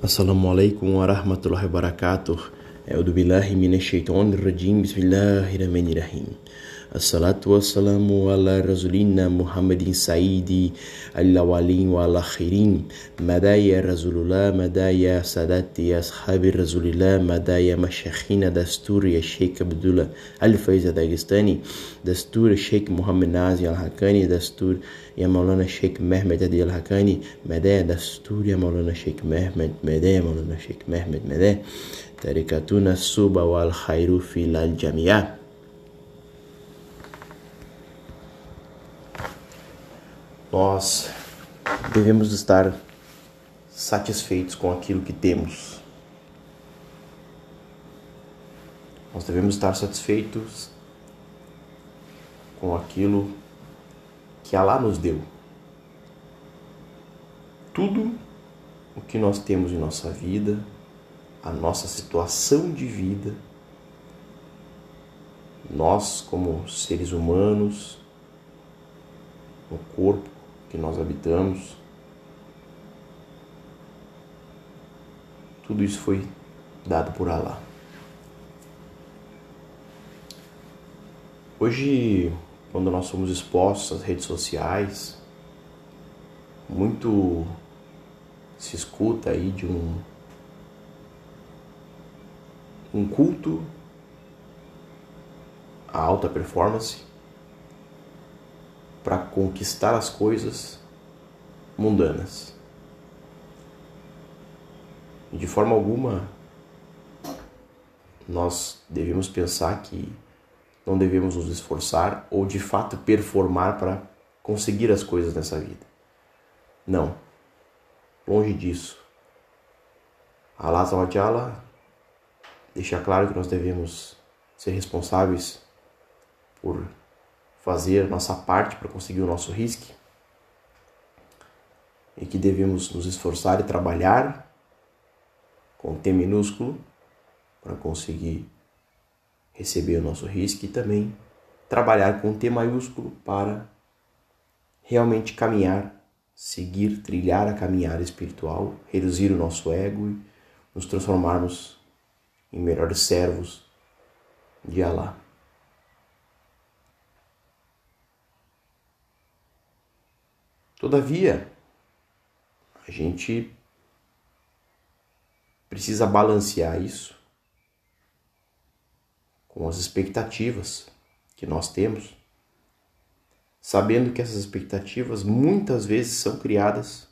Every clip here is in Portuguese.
Assalamu alaikum wa rahmatullahi wa barakatuh. Eu billahi minash shaitanir rajim. Bismillahirrahmanirrahim. الصلاة والسلام على رسولنا محمد سيد الأولين والآخرين مدايا رسول الله مدايا سادات أصحاب رسول الله مدايا مشايخنا دستور يا شيخ عبد الله الفايز الداغستاني دستور الشيخ محمد نازي الحقاني دستور يا مولانا الشيخ مهمد هدي الحقاني مدايا دستور يا مولانا الشيخ مهمد مدايا مولانا الشيخ مهمد مدايا تركتنا السوبة والخير في الجميع Nós devemos estar satisfeitos com aquilo que temos. Nós devemos estar satisfeitos com aquilo que Alá nos deu. Tudo o que nós temos em nossa vida, a nossa situação de vida, nós como seres humanos, o corpo que nós habitamos, tudo isso foi dado por Alá. Hoje, quando nós somos expostos às redes sociais, muito se escuta aí de um um culto à alta performance para conquistar as coisas mundanas. De forma alguma nós devemos pensar que não devemos nos esforçar ou de fato performar para conseguir as coisas nessa vida. Não. Longe disso. Allah Zawajala deixa claro que nós devemos ser responsáveis por fazer nossa parte para conseguir o nosso risco e que devemos nos esforçar e trabalhar com T minúsculo para conseguir receber o nosso risco e também trabalhar com T maiúsculo para realmente caminhar, seguir, trilhar a caminhada espiritual, reduzir o nosso ego e nos transformarmos em melhores servos de Allah. Todavia, a gente precisa balancear isso com as expectativas que nós temos, sabendo que essas expectativas muitas vezes são criadas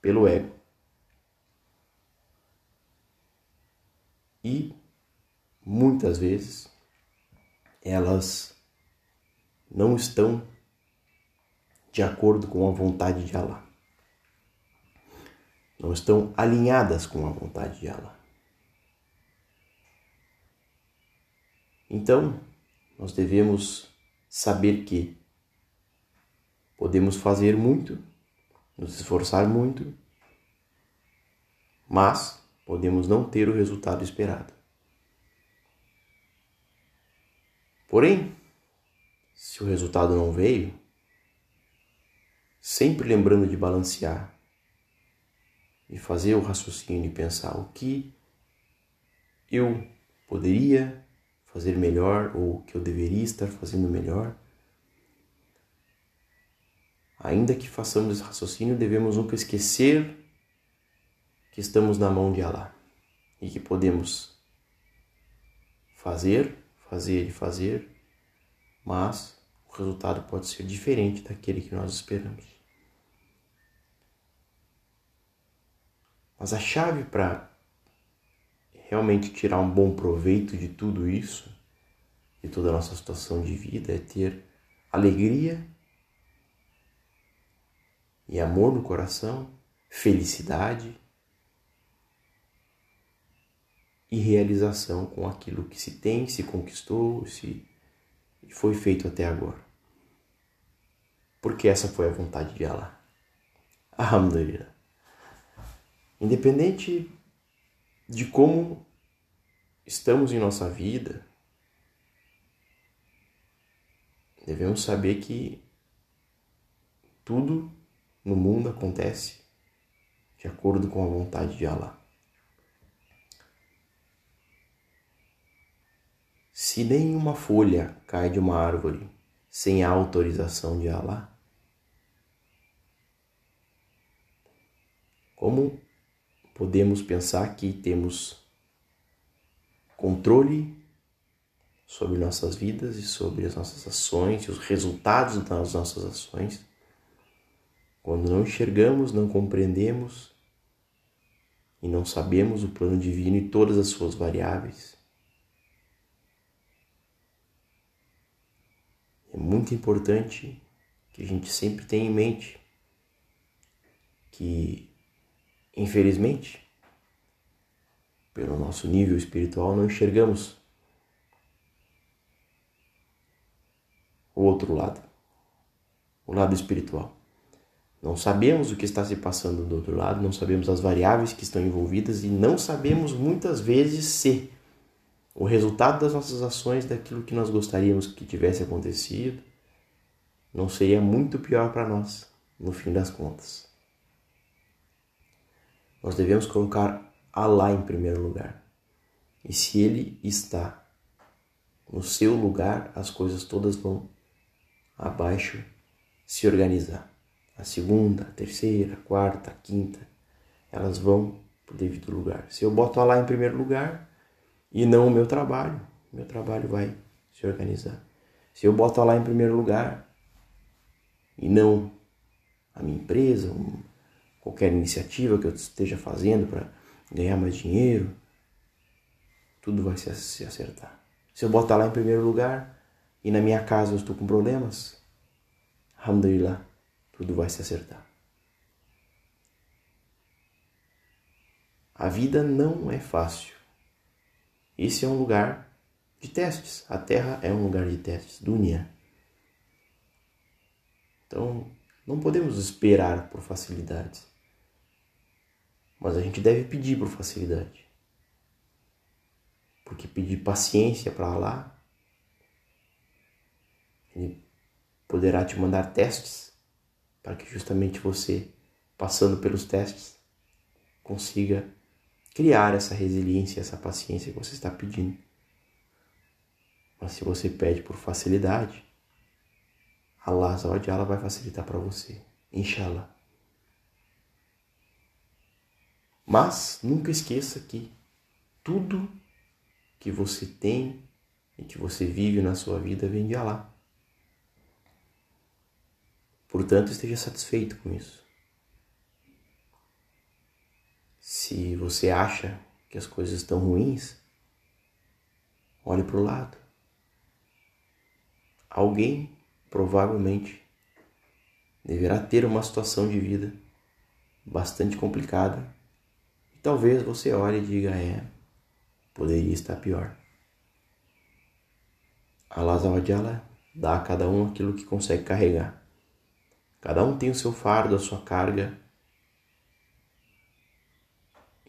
pelo ego. E muitas vezes elas não estão de acordo com a vontade de Allah. Não estão alinhadas com a vontade de Allah. Então, nós devemos saber que podemos fazer muito, nos esforçar muito, mas podemos não ter o resultado esperado. Porém, se o resultado não veio, sempre lembrando de balancear e fazer o raciocínio e pensar o que eu poderia fazer melhor ou o que eu deveria estar fazendo melhor. Ainda que façamos esse raciocínio, devemos nunca esquecer que estamos na mão de Allah e que podemos fazer, fazer e fazer, mas o resultado pode ser diferente daquele que nós esperamos. Mas a chave para realmente tirar um bom proveito de tudo isso, de toda a nossa situação de vida, é ter alegria e amor no coração, felicidade e realização com aquilo que se tem, se conquistou, se foi feito até agora. Porque essa foi a vontade de Allah. Alhamdulillah. Independente de como estamos em nossa vida, devemos saber que tudo no mundo acontece de acordo com a vontade de Allah. Se nenhuma folha cai de uma árvore sem a autorização de Allah, como podemos pensar que temos controle sobre nossas vidas e sobre as nossas ações os resultados das nossas ações quando não enxergamos, não compreendemos e não sabemos o plano divino e todas as suas variáveis. É muito importante que a gente sempre tenha em mente que, infelizmente, pelo nosso nível espiritual, não enxergamos o outro lado, o lado espiritual. Não sabemos o que está se passando do outro lado, não sabemos as variáveis que estão envolvidas e não sabemos muitas vezes se o resultado das nossas ações daquilo que nós gostaríamos que tivesse acontecido não seria muito pior para nós no fim das contas. Nós devemos colocar Allah em primeiro lugar. E se ele está no seu lugar, as coisas todas vão abaixo se organizar a segunda, a terceira, a quarta, a quinta, elas vão para o devido lugar. Se eu boto lá em primeiro lugar e não o meu trabalho, meu trabalho vai se organizar. Se eu boto lá em primeiro lugar e não a minha empresa, qualquer iniciativa que eu esteja fazendo para ganhar mais dinheiro, tudo vai se acertar. Se eu botar lá em primeiro lugar e na minha casa eu estou com problemas, alhamdulillah, tudo vai se acertar. A vida não é fácil. Esse é um lugar de testes. A Terra é um lugar de testes, dunya. Então, não podemos esperar por facilidades. Mas a gente deve pedir por facilidade. Porque pedir paciência para lá, ele poderá te mandar testes para que justamente você, passando pelos testes, consiga criar essa resiliência, essa paciência que você está pedindo. Mas se você pede por facilidade, Allah ela vai facilitar para você, inshallah. Mas nunca esqueça que tudo que você tem e que você vive na sua vida vem de Allah. Portanto, esteja satisfeito com isso. Se você acha que as coisas estão ruins, olhe para o lado. Alguém provavelmente deverá ter uma situação de vida bastante complicada talvez você olhe e diga: é, poderia estar pior. Allah dá a cada um aquilo que consegue carregar. Cada um tem o seu fardo, a sua carga.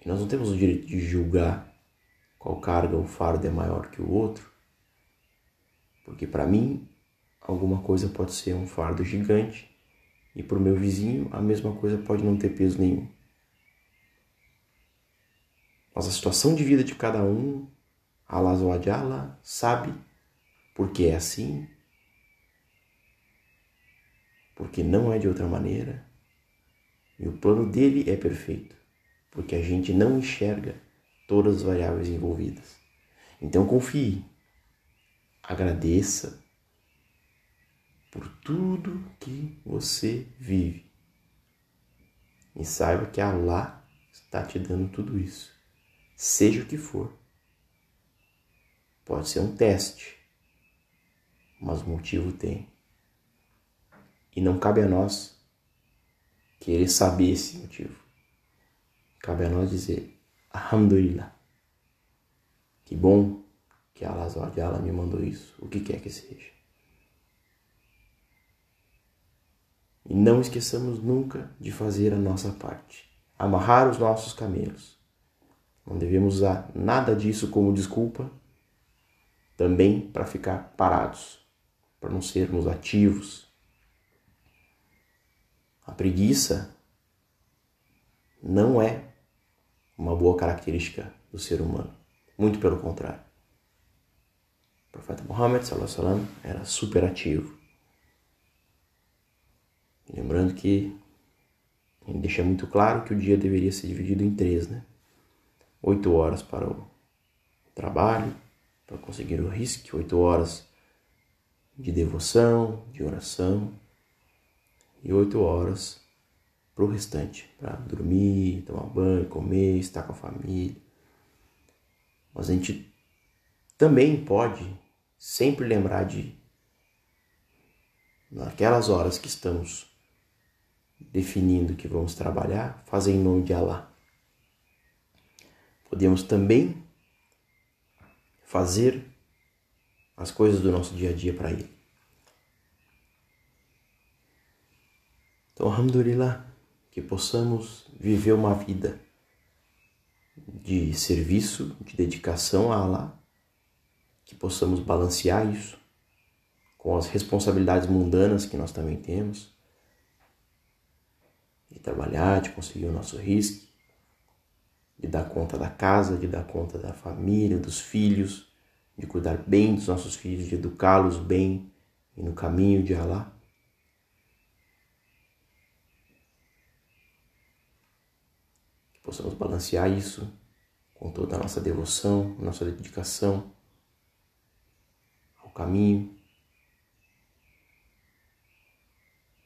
E nós não temos o direito de julgar qual carga ou fardo é maior que o outro. Porque para mim, alguma coisa pode ser um fardo gigante e para o meu vizinho a mesma coisa pode não ter peso nenhum. Mas a situação de vida de cada um, Allah sabe porque é assim porque não é de outra maneira. E o plano dele é perfeito, porque a gente não enxerga todas as variáveis envolvidas. Então confie, agradeça por tudo que você vive. E saiba que Allah está te dando tudo isso, seja o que for. Pode ser um teste, mas motivo tem. E não cabe a nós querer saber esse motivo. Cabe a nós dizer, Alhamdulillah. Que bom que Allah me mandou isso, o que quer que seja. E não esqueçamos nunca de fazer a nossa parte. Amarrar os nossos camelos. Não devemos usar nada disso como desculpa também para ficar parados, para não sermos ativos, a preguiça não é uma boa característica do ser humano. Muito pelo contrário. O profeta Muhammad sallam, era super ativo. Lembrando que ele deixa muito claro que o dia deveria ser dividido em três, né? Oito horas para o trabalho, para conseguir o risco, oito horas de devoção, de oração e oito horas para o restante, para dormir, tomar banho, comer, estar com a família. Mas a gente também pode sempre lembrar de, naquelas horas que estamos definindo que vamos trabalhar, fazer em nome de Allah. Podemos também fazer as coisas do nosso dia a dia para Ele. Então, Alhamdulillah, que possamos viver uma vida de serviço, de dedicação a Allah, que possamos balancear isso com as responsabilidades mundanas que nós também temos, de trabalhar, de conseguir o nosso risco, de dar conta da casa, de dar conta da família, dos filhos, de cuidar bem dos nossos filhos, de educá-los bem e no caminho de Allah. Que possamos balancear isso com toda a nossa devoção, nossa dedicação ao caminho,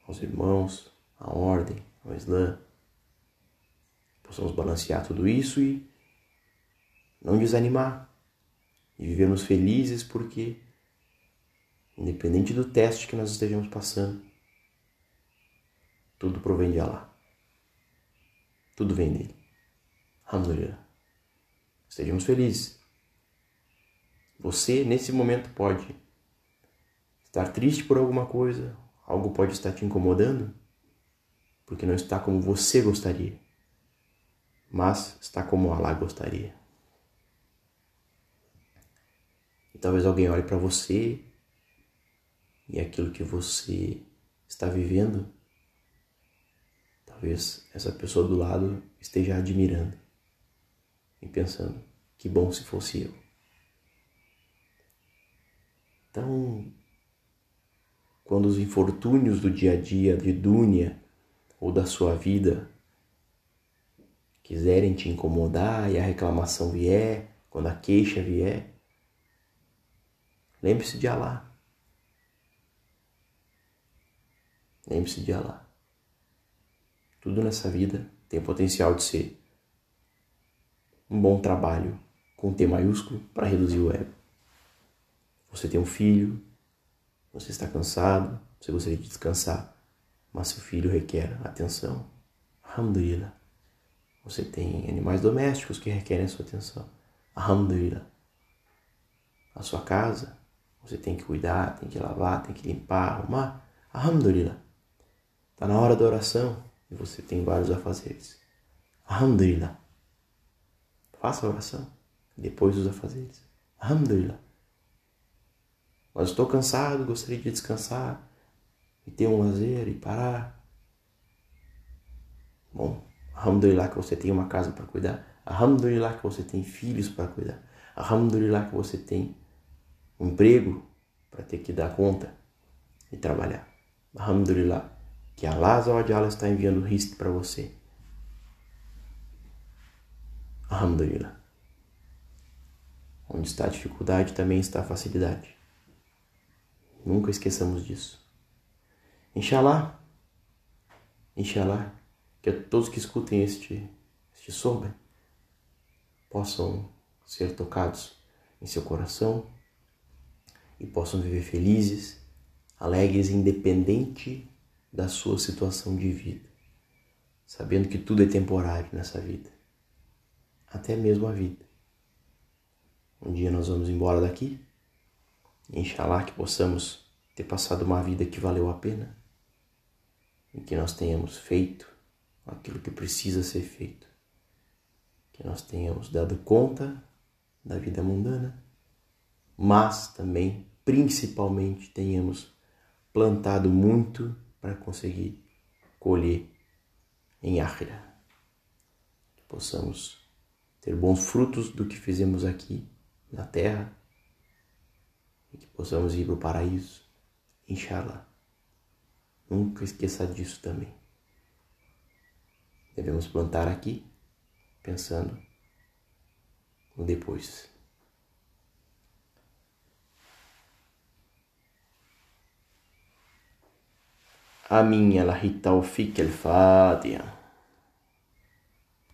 aos irmãos, à ordem, ao Islã. Possamos balancear tudo isso e não desanimar e vivermos felizes porque, independente do teste que nós estejamos passando, tudo provém de Allah. Tudo vem dele. Alhamdulillah. Estejamos felizes. Você, nesse momento, pode estar triste por alguma coisa, algo pode estar te incomodando, porque não está como você gostaria, mas está como Allah gostaria. E talvez alguém olhe para você e aquilo que você está vivendo, talvez essa pessoa do lado esteja admirando e pensando: que bom se fosse eu. Então, quando os infortúnios do dia a dia, de Dúnia ou da sua vida quiserem te incomodar e a reclamação vier, quando a queixa vier, lembre-se de Allah. Lembre-se de Allah. Tudo nessa vida tem o potencial de ser um bom trabalho com T maiúsculo para reduzir o ego. Você tem um filho, você está cansado, você gostaria de descansar, mas seu filho requer atenção. Alhamdulillah. Você tem animais domésticos que requerem a sua atenção. Alhamdulillah. A sua casa, você tem que cuidar, tem que lavar, tem que limpar, arrumar. Alhamdulillah. Está na hora da oração e você tem vários afazeres. Alhamdulillah. Faça a oração depois dos afazeres. Alhamdulillah. Mas estou cansado, gostaria de descansar e ter um lazer e parar. Bom, alhamdulillah que você tem uma casa para cuidar. Alhamdulillah que você tem filhos para cuidar. Alhamdulillah que você tem um emprego para ter que dar conta e trabalhar. Alhamdulillah que Allah Azawajal está enviando risco para você. Alhamdulillah. Onde está a dificuldade também está a facilidade. Nunca esqueçamos disso. Inshallah, Inshallah, que todos que escutem este, este sobe possam ser tocados em seu coração e possam viver felizes, alegres, independente da sua situação de vida, sabendo que tudo é temporário nessa vida até mesmo a vida. Um dia nós vamos embora daqui, Inshallah que possamos ter passado uma vida que valeu a pena e que nós tenhamos feito aquilo que precisa ser feito, que nós tenhamos dado conta da vida mundana, mas também, principalmente, tenhamos plantado muito para conseguir colher em Akhira. possamos ter bons frutos do que fizemos aqui na terra e que possamos ir para o paraíso, inshallah. Nunca esqueça disso também. Devemos plantar aqui, pensando no depois. آمين يا لحي التوفيق الفاتحة